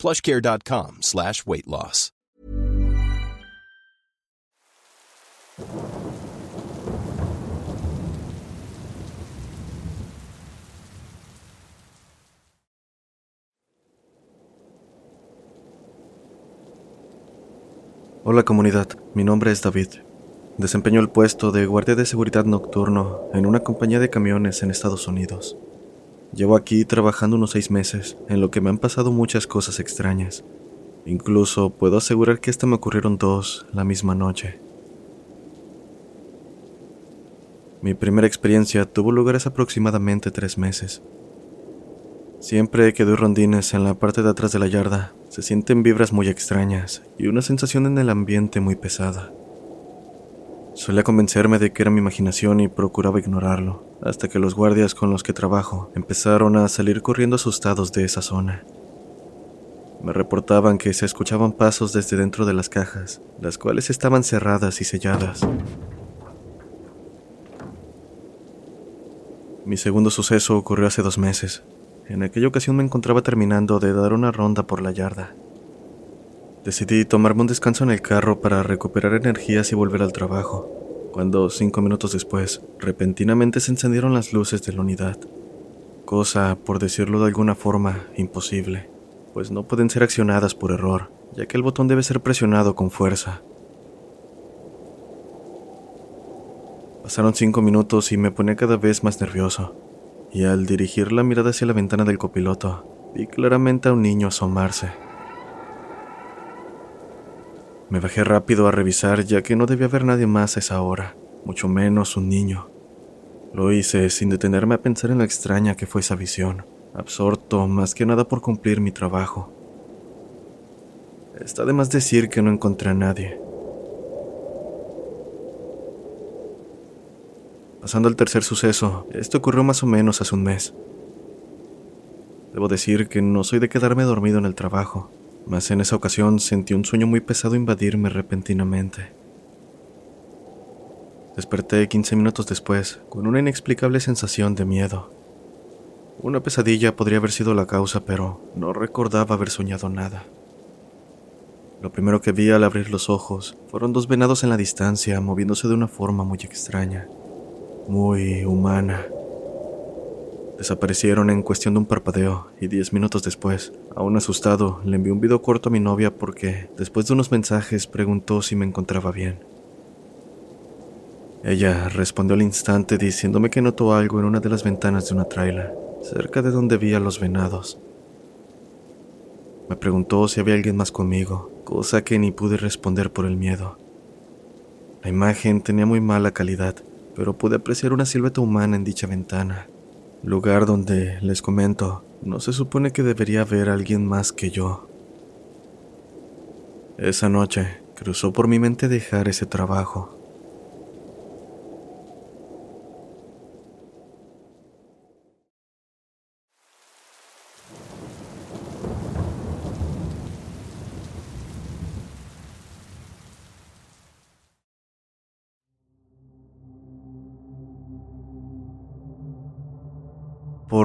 plushcare.com slash weight loss. Hola comunidad, mi nombre es David. Desempeño el puesto de guardia de seguridad nocturno en una compañía de camiones en Estados Unidos. Llevo aquí trabajando unos seis meses, en lo que me han pasado muchas cosas extrañas. Incluso puedo asegurar que hasta me ocurrieron dos la misma noche. Mi primera experiencia tuvo lugar hace aproximadamente tres meses. Siempre que doy rondines en la parte de atrás de la yarda, se sienten vibras muy extrañas y una sensación en el ambiente muy pesada. Solía convencerme de que era mi imaginación y procuraba ignorarlo, hasta que los guardias con los que trabajo empezaron a salir corriendo asustados de esa zona. Me reportaban que se escuchaban pasos desde dentro de las cajas, las cuales estaban cerradas y selladas. Mi segundo suceso ocurrió hace dos meses. En aquella ocasión me encontraba terminando de dar una ronda por la yarda. Decidí tomarme un descanso en el carro para recuperar energías y volver al trabajo, cuando cinco minutos después, repentinamente se encendieron las luces de la unidad. Cosa, por decirlo de alguna forma, imposible, pues no pueden ser accionadas por error, ya que el botón debe ser presionado con fuerza. Pasaron cinco minutos y me ponía cada vez más nervioso, y al dirigir la mirada hacia la ventana del copiloto, vi claramente a un niño asomarse. Me bajé rápido a revisar ya que no debía haber nadie más a esa hora, mucho menos un niño. Lo hice sin detenerme a pensar en la extraña que fue esa visión, absorto más que nada por cumplir mi trabajo. Está de más decir que no encontré a nadie. Pasando al tercer suceso, esto ocurrió más o menos hace un mes. Debo decir que no soy de quedarme dormido en el trabajo, mas en esa ocasión sentí un sueño muy pesado invadirme repentinamente. Desperté 15 minutos después con una inexplicable sensación de miedo. Una pesadilla podría haber sido la causa, pero no recordaba haber soñado nada. Lo primero que vi al abrir los ojos fueron dos venados en la distancia moviéndose de una forma muy extraña, muy humana. Desaparecieron en cuestión de un parpadeo y diez minutos después, aún asustado, le envié un video corto a mi novia porque, después de unos mensajes, preguntó si me encontraba bien. Ella respondió al instante diciéndome que notó algo en una de las ventanas de una traila, cerca de donde vi a los venados. Me preguntó si había alguien más conmigo, cosa que ni pude responder por el miedo. La imagen tenía muy mala calidad, pero pude apreciar una silueta humana en dicha ventana, lugar donde, les comento, no se supone que debería haber alguien más que yo. Esa noche cruzó por mi mente dejar ese trabajo.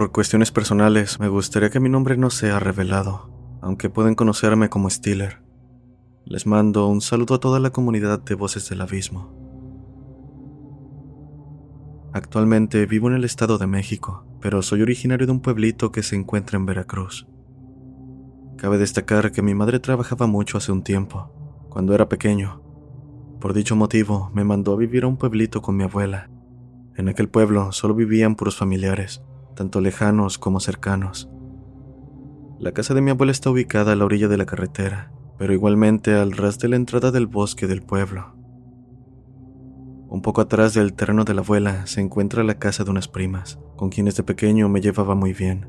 Por cuestiones personales, me gustaría que mi nombre no sea revelado, aunque pueden conocerme como Stiller. Les mando un saludo a toda la comunidad de Voces del Abismo. Actualmente vivo en el Estado de México, pero soy originario de un pueblito que se encuentra en Veracruz. Cabe destacar que mi madre trabajaba mucho hace un tiempo, cuando era pequeño. Por dicho motivo, me mandó a vivir a un pueblito con mi abuela. En aquel pueblo solo vivían puros familiares, tanto lejanos como cercanos. La casa de mi abuela está ubicada a la orilla de la carretera, pero igualmente al ras de la entrada del bosque del pueblo. Un poco atrás del terreno de la abuela se encuentra la casa de unas primas, con quienes de pequeño me llevaba muy bien.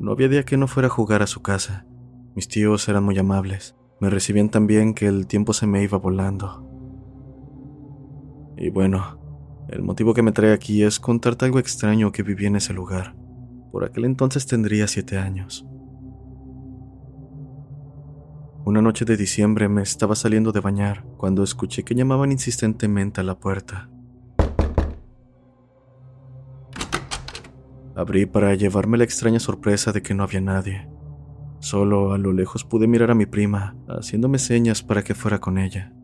No había día que no fuera a jugar a su casa. Mis tíos eran muy amables, me recibían tan bien que el tiempo se me iba volando. Y bueno, el motivo que me trae aquí es contarte algo extraño que viví en ese lugar. Por aquel entonces tendría siete años. Una noche de diciembre me estaba saliendo de bañar cuando escuché que llamaban insistentemente a la puerta. Abrí para llevarme la extraña sorpresa de que no había nadie. Solo a lo lejos pude mirar a mi prima, haciéndome señas para que fuera con ella.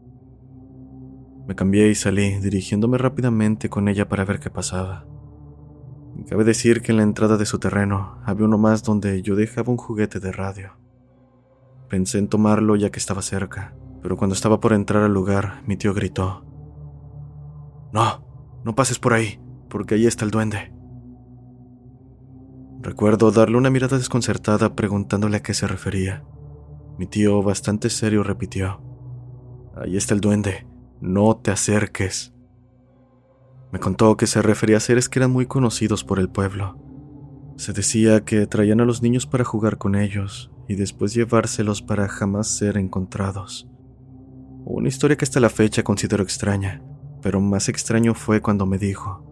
Me cambié y salí, dirigiéndome rápidamente con ella para ver qué pasaba. Cabe decir que en la entrada de su terreno había uno más donde yo dejaba un juguete de radio. Pensé en tomarlo ya que estaba cerca, pero cuando estaba por entrar al lugar, mi tío gritó. No, no pases por ahí, porque ahí está el duende. Recuerdo darle una mirada desconcertada preguntándole a qué se refería. Mi tío, bastante serio, repitió. Ahí está el duende, no te acerques. Me contó que se refería a seres que eran muy conocidos por el pueblo. Se decía que traían a los niños para jugar con ellos y después llevárselos para jamás ser encontrados. Una historia que hasta la fecha considero extraña, pero más extraño fue cuando me dijo,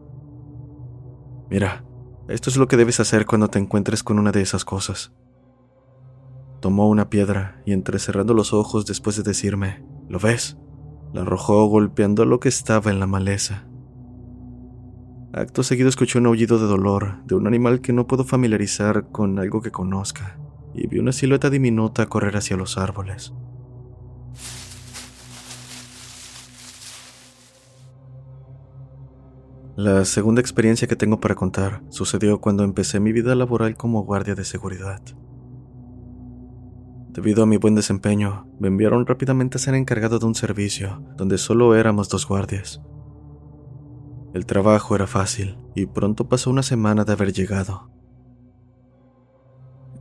Mira, esto es lo que debes hacer cuando te encuentres con una de esas cosas. Tomó una piedra y entrecerrando los ojos después de decirme, ¿lo ves? La arrojó golpeando lo que estaba en la maleza. Acto seguido escuché un aullido de dolor de un animal que no puedo familiarizar con algo que conozca, y vi una silueta diminuta correr hacia los árboles. La segunda experiencia que tengo para contar sucedió cuando empecé mi vida laboral como guardia de seguridad. Debido a mi buen desempeño, me enviaron rápidamente a ser encargado de un servicio donde solo éramos dos guardias. El trabajo era fácil y pronto pasó una semana de haber llegado.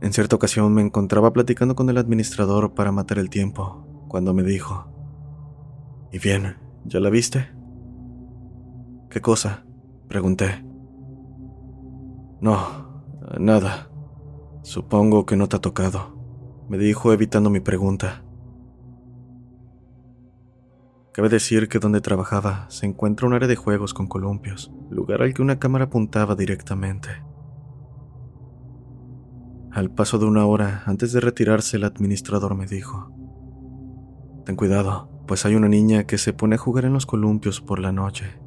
En cierta ocasión me encontraba platicando con el administrador para matar el tiempo, cuando me dijo, ¿Y bien, ya la viste? ¿Qué cosa? Pregunté. No, nada. Supongo que no te ha tocado me dijo evitando mi pregunta. Cabe decir que donde trabajaba se encuentra un área de juegos con columpios, lugar al que una cámara apuntaba directamente. Al paso de una hora antes de retirarse, el administrador me dijo, Ten cuidado, pues hay una niña que se pone a jugar en los columpios por la noche.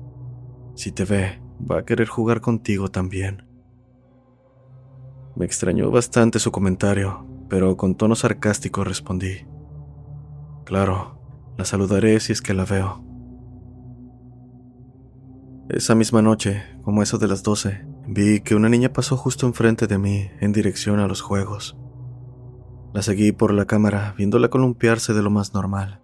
Si te ve, va a querer jugar contigo también. Me extrañó bastante su comentario, pero con tono sarcástico respondí. Claro, la saludaré si es que la veo. Esa misma noche, como eso de las doce, vi que una niña pasó justo enfrente de mí en dirección a los juegos. La seguí por la cámara, viéndola columpiarse de lo más normal.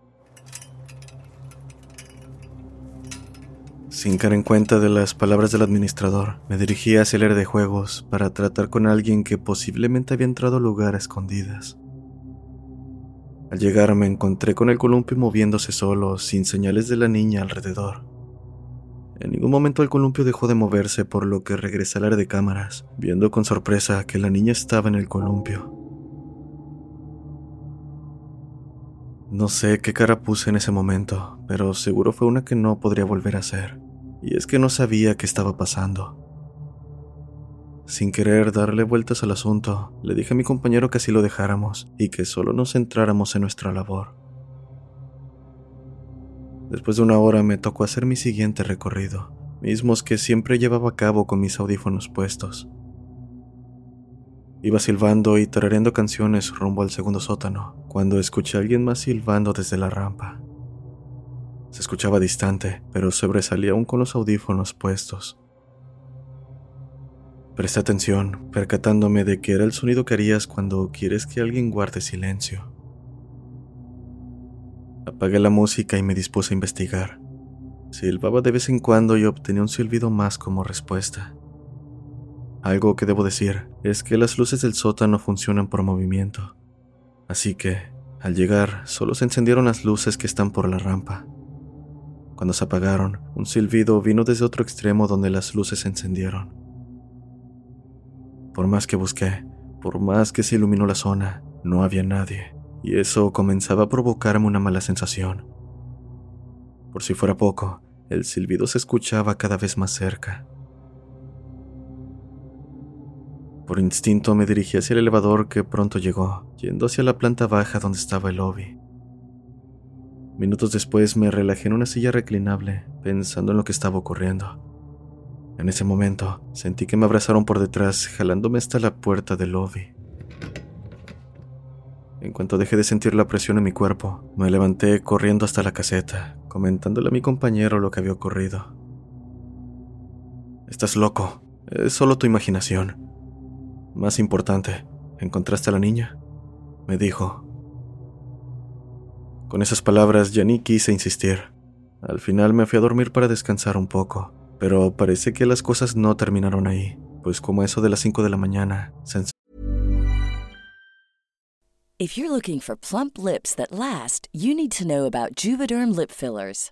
Sin caer en cuenta de las palabras del administrador, me dirigí hacia el área de juegos para tratar con alguien que posiblemente había entrado al lugar a escondidas. Al llegar me encontré con el columpio moviéndose solo, sin señales de la niña alrededor. En ningún momento el columpio dejó de moverse, por lo que regresé al área de cámaras, viendo con sorpresa que la niña estaba en el columpio. No sé qué cara puse en ese momento, pero seguro fue una que no podría volver a hacer y es que no sabía qué estaba pasando. Sin querer darle vueltas al asunto, le dije a mi compañero que así lo dejáramos y que solo nos centráramos en nuestra labor. Después de una hora me tocó hacer mi siguiente recorrido, mismos que siempre llevaba a cabo con mis audífonos puestos. Iba silbando y tarareando canciones rumbo al segundo sótano, cuando escuché a alguien más silbando desde la rampa. Se escuchaba distante, pero sobresalía aún con los audífonos puestos. Presté atención, percatándome de que era el sonido que harías cuando quieres que alguien guarde silencio. Apagué la música y me dispuse a investigar. Silbaba de vez en cuando y obtenía un silbido más como respuesta. Algo que debo decir es que las luces del sótano funcionan por movimiento. Así que, al llegar, solo se encendieron las luces que están por la rampa. Cuando se apagaron, un silbido vino desde otro extremo donde las luces se encendieron. Por más que busqué, por más que se iluminó la zona, no había nadie, y eso comenzaba a provocarme una mala sensación. Por si fuera poco, el silbido se escuchaba cada vez más cerca. Por instinto me dirigí hacia el elevador que pronto llegó, yendo hacia la planta baja donde estaba el lobby. Minutos después me relajé en una silla reclinable, pensando en lo que estaba ocurriendo. En ese momento, sentí que me abrazaron por detrás, jalándome hasta la puerta del lobby. En cuanto dejé de sentir la presión en mi cuerpo, me levanté corriendo hasta la caseta, comentándole a mi compañero lo que había ocurrido. Estás loco, es solo tu imaginación. Más importante, ¿encontraste a la niña? Me dijo. Con esas palabras ya ni quise insistir. Al final me fui a dormir para descansar un poco. Pero parece que las cosas no terminaron ahí, pues como eso de las 5 de la mañana, If you're looking for plump lips that last, you need to know about Juvederm lip fillers.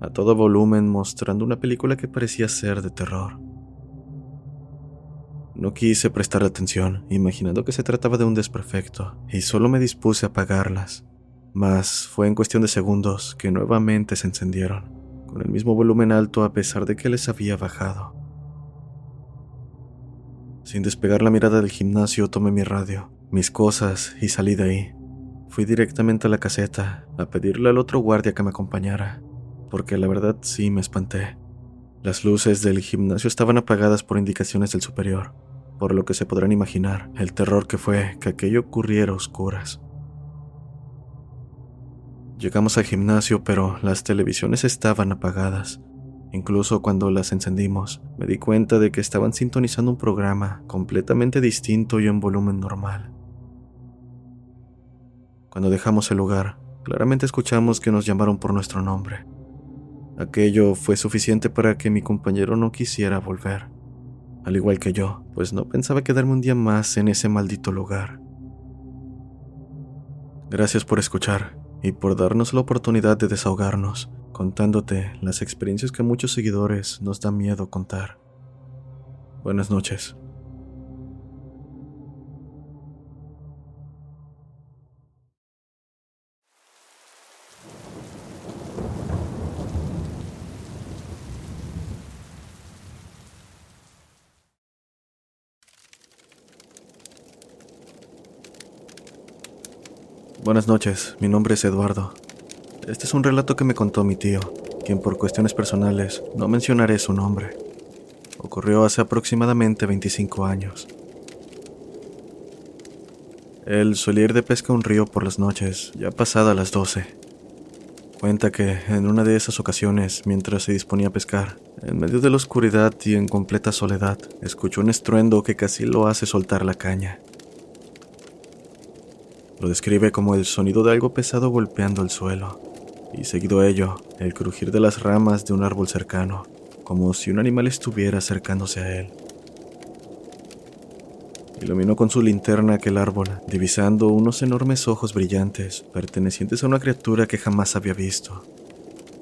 A todo volumen mostrando una película que parecía ser de terror. No quise prestar atención, imaginando que se trataba de un desperfecto, y solo me dispuse a apagarlas. Mas fue en cuestión de segundos que nuevamente se encendieron, con el mismo volumen alto a pesar de que les había bajado. Sin despegar la mirada del gimnasio, tomé mi radio, mis cosas y salí de ahí. Fui directamente a la caseta a pedirle al otro guardia que me acompañara porque la verdad sí me espanté. Las luces del gimnasio estaban apagadas por indicaciones del superior, por lo que se podrán imaginar el terror que fue que aquello ocurriera a oscuras. Llegamos al gimnasio, pero las televisiones estaban apagadas. Incluso cuando las encendimos, me di cuenta de que estaban sintonizando un programa completamente distinto y en volumen normal. Cuando dejamos el lugar, claramente escuchamos que nos llamaron por nuestro nombre. Aquello fue suficiente para que mi compañero no quisiera volver, al igual que yo, pues no pensaba quedarme un día más en ese maldito lugar. Gracias por escuchar y por darnos la oportunidad de desahogarnos, contándote las experiencias que muchos seguidores nos da miedo contar. Buenas noches. Buenas noches, mi nombre es Eduardo. Este es un relato que me contó mi tío, quien por cuestiones personales no mencionaré su nombre. Ocurrió hace aproximadamente 25 años. Él solía ir de pesca a un río por las noches, ya pasada las 12. Cuenta que en una de esas ocasiones, mientras se disponía a pescar, en medio de la oscuridad y en completa soledad, escuchó un estruendo que casi lo hace soltar la caña. Lo describe como el sonido de algo pesado golpeando el suelo, y seguido ello, el crujir de las ramas de un árbol cercano, como si un animal estuviera acercándose a él. Iluminó con su linterna aquel árbol, divisando unos enormes ojos brillantes, pertenecientes a una criatura que jamás había visto.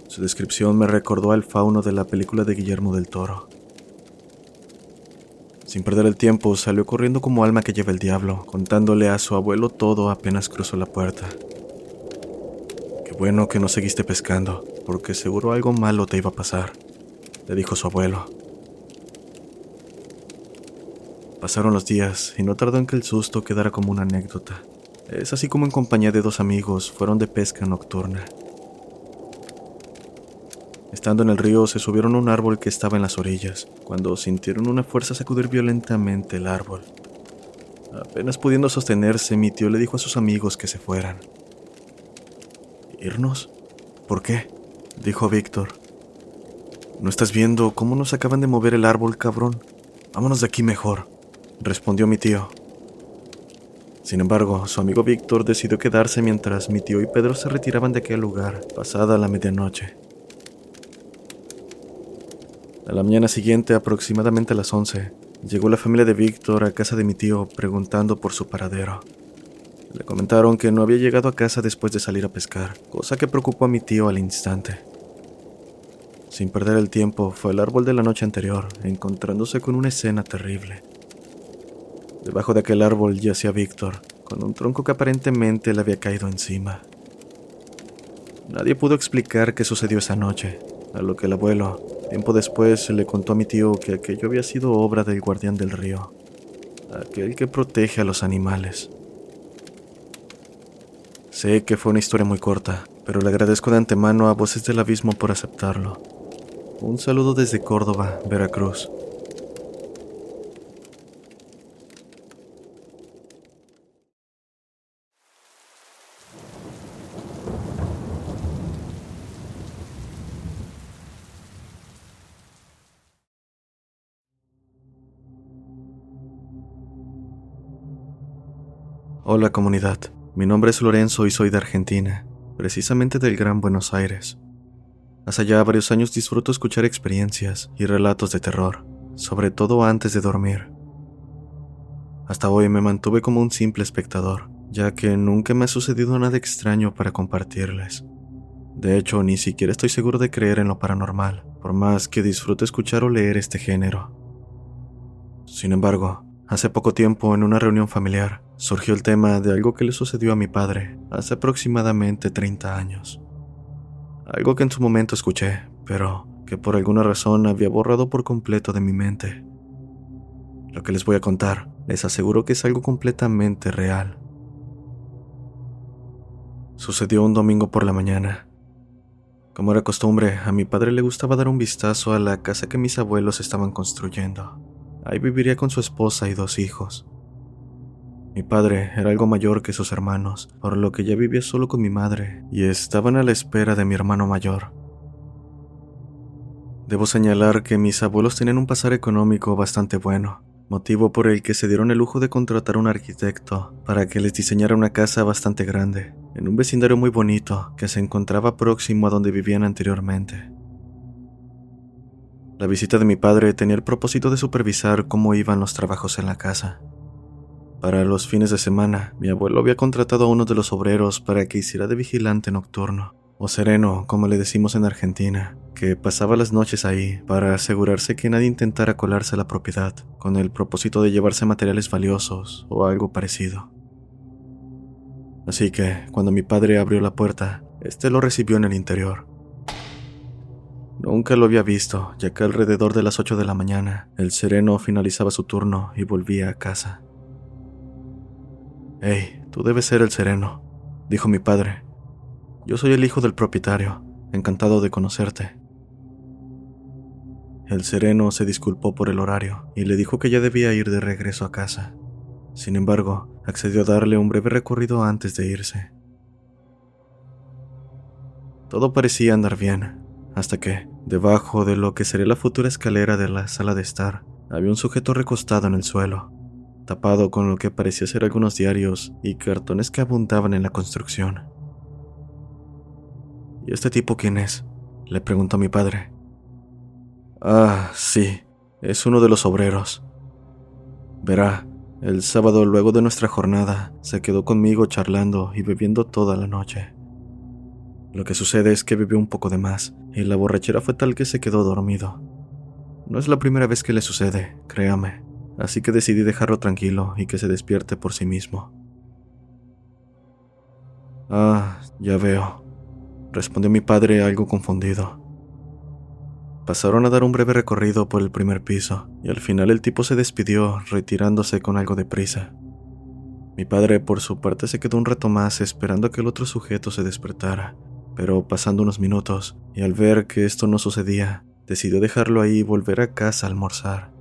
Su descripción me recordó al fauno de la película de Guillermo del Toro. Sin perder el tiempo, salió corriendo como alma que lleva el diablo, contándole a su abuelo todo apenas cruzó la puerta. Qué bueno que no seguiste pescando, porque seguro algo malo te iba a pasar, le dijo su abuelo. Pasaron los días y no tardó en que el susto quedara como una anécdota. Es así como en compañía de dos amigos fueron de pesca nocturna. Estando en el río, se subieron a un árbol que estaba en las orillas, cuando sintieron una fuerza sacudir violentamente el árbol. Apenas pudiendo sostenerse, mi tío le dijo a sus amigos que se fueran. ¿Irnos? ¿Por qué? dijo Víctor. ¿No estás viendo cómo nos acaban de mover el árbol, cabrón? Vámonos de aquí mejor, respondió mi tío. Sin embargo, su amigo Víctor decidió quedarse mientras mi tío y Pedro se retiraban de aquel lugar, pasada la medianoche. A la mañana siguiente, aproximadamente a las 11, llegó la familia de Víctor a casa de mi tío preguntando por su paradero. Le comentaron que no había llegado a casa después de salir a pescar, cosa que preocupó a mi tío al instante. Sin perder el tiempo, fue al árbol de la noche anterior, encontrándose con una escena terrible. Debajo de aquel árbol yacía Víctor, con un tronco que aparentemente le había caído encima. Nadie pudo explicar qué sucedió esa noche, a lo que el abuelo, Tiempo después le contó a mi tío que aquello había sido obra del guardián del río, aquel que protege a los animales. Sé que fue una historia muy corta, pero le agradezco de antemano a Voces del Abismo por aceptarlo. Un saludo desde Córdoba, Veracruz. Hola comunidad, mi nombre es Lorenzo y soy de Argentina, precisamente del Gran Buenos Aires. Hace ya varios años disfruto escuchar experiencias y relatos de terror, sobre todo antes de dormir. Hasta hoy me mantuve como un simple espectador, ya que nunca me ha sucedido nada extraño para compartirles. De hecho, ni siquiera estoy seguro de creer en lo paranormal, por más que disfrute escuchar o leer este género. Sin embargo, hace poco tiempo en una reunión familiar, surgió el tema de algo que le sucedió a mi padre hace aproximadamente 30 años. Algo que en su momento escuché, pero que por alguna razón había borrado por completo de mi mente. Lo que les voy a contar, les aseguro que es algo completamente real. Sucedió un domingo por la mañana. Como era costumbre, a mi padre le gustaba dar un vistazo a la casa que mis abuelos estaban construyendo. Ahí viviría con su esposa y dos hijos. Mi padre era algo mayor que sus hermanos, por lo que ya vivía solo con mi madre y estaban a la espera de mi hermano mayor. Debo señalar que mis abuelos tenían un pasar económico bastante bueno, motivo por el que se dieron el lujo de contratar a un arquitecto para que les diseñara una casa bastante grande, en un vecindario muy bonito que se encontraba próximo a donde vivían anteriormente. La visita de mi padre tenía el propósito de supervisar cómo iban los trabajos en la casa. Para los fines de semana, mi abuelo había contratado a uno de los obreros para que hiciera de vigilante nocturno, o sereno, como le decimos en Argentina, que pasaba las noches ahí para asegurarse que nadie intentara colarse a la propiedad, con el propósito de llevarse materiales valiosos o algo parecido. Así que, cuando mi padre abrió la puerta, este lo recibió en el interior. Nunca lo había visto, ya que alrededor de las 8 de la mañana, el sereno finalizaba su turno y volvía a casa. Hey, tú debes ser el sereno, dijo mi padre. Yo soy el hijo del propietario, encantado de conocerte. El sereno se disculpó por el horario y le dijo que ya debía ir de regreso a casa. Sin embargo, accedió a darle un breve recorrido antes de irse. Todo parecía andar bien, hasta que, debajo de lo que sería la futura escalera de la sala de estar, había un sujeto recostado en el suelo, tapado con lo que parecía ser algunos diarios y cartones que abundaban en la construcción. ¿Y este tipo quién es? le preguntó mi padre. Ah, sí, es uno de los obreros. Verá, el sábado luego de nuestra jornada se quedó conmigo charlando y bebiendo toda la noche. Lo que sucede es que bebió un poco de más y la borrachera fue tal que se quedó dormido. No es la primera vez que le sucede, créame, así que decidí dejarlo tranquilo y que se despierte por sí mismo. Ah, ya veo, respondió mi padre algo confundido. Pasaron a dar un breve recorrido por el primer piso y al final el tipo se despidió retirándose con algo de prisa. Mi padre por su parte se quedó un rato más esperando a que el otro sujeto se despertara pero pasando unos minutos, y al ver que esto no sucedía, decidió dejarlo ahí y volver a casa a almorzar.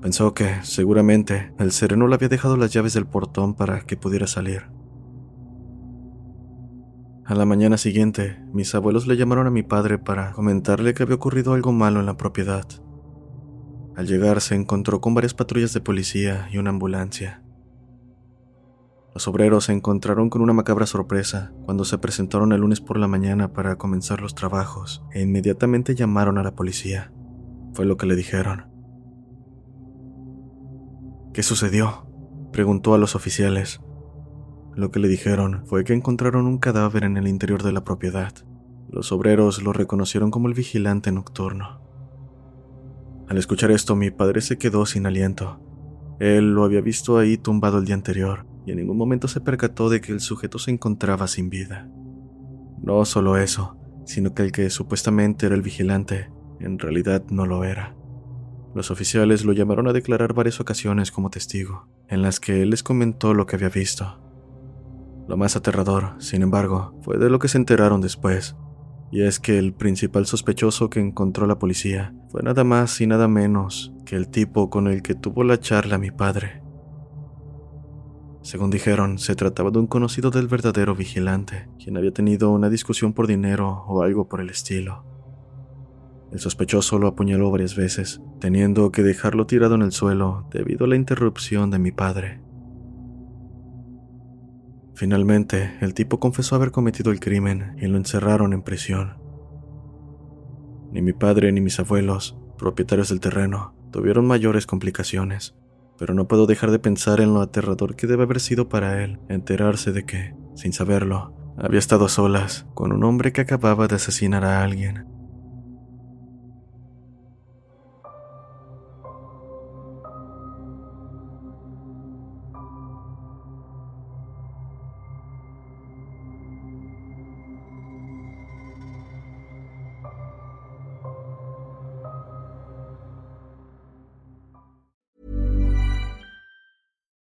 Pensó que, seguramente, el sereno le había dejado las llaves del portón para que pudiera salir. A la mañana siguiente, mis abuelos le llamaron a mi padre para comentarle que había ocurrido algo malo en la propiedad. Al llegar se encontró con varias patrullas de policía y una ambulancia. Los obreros se encontraron con una macabra sorpresa cuando se presentaron el lunes por la mañana para comenzar los trabajos e inmediatamente llamaron a la policía. Fue lo que le dijeron. ¿Qué sucedió? preguntó a los oficiales. Lo que le dijeron fue que encontraron un cadáver en el interior de la propiedad. Los obreros lo reconocieron como el vigilante nocturno. Al escuchar esto, mi padre se quedó sin aliento. Él lo había visto ahí tumbado el día anterior y en ningún momento se percató de que el sujeto se encontraba sin vida. No solo eso, sino que el que supuestamente era el vigilante, en realidad no lo era. Los oficiales lo llamaron a declarar varias ocasiones como testigo, en las que él les comentó lo que había visto. Lo más aterrador, sin embargo, fue de lo que se enteraron después, y es que el principal sospechoso que encontró la policía fue nada más y nada menos que el tipo con el que tuvo la charla mi padre. Según dijeron, se trataba de un conocido del verdadero vigilante, quien había tenido una discusión por dinero o algo por el estilo. El sospechoso lo apuñaló varias veces, teniendo que dejarlo tirado en el suelo debido a la interrupción de mi padre. Finalmente, el tipo confesó haber cometido el crimen y lo encerraron en prisión. Ni mi padre ni mis abuelos, propietarios del terreno, tuvieron mayores complicaciones, pero no puedo dejar de pensar en lo aterrador que debe haber sido para él enterarse de que, sin saberlo, había estado a solas con un hombre que acababa de asesinar a alguien.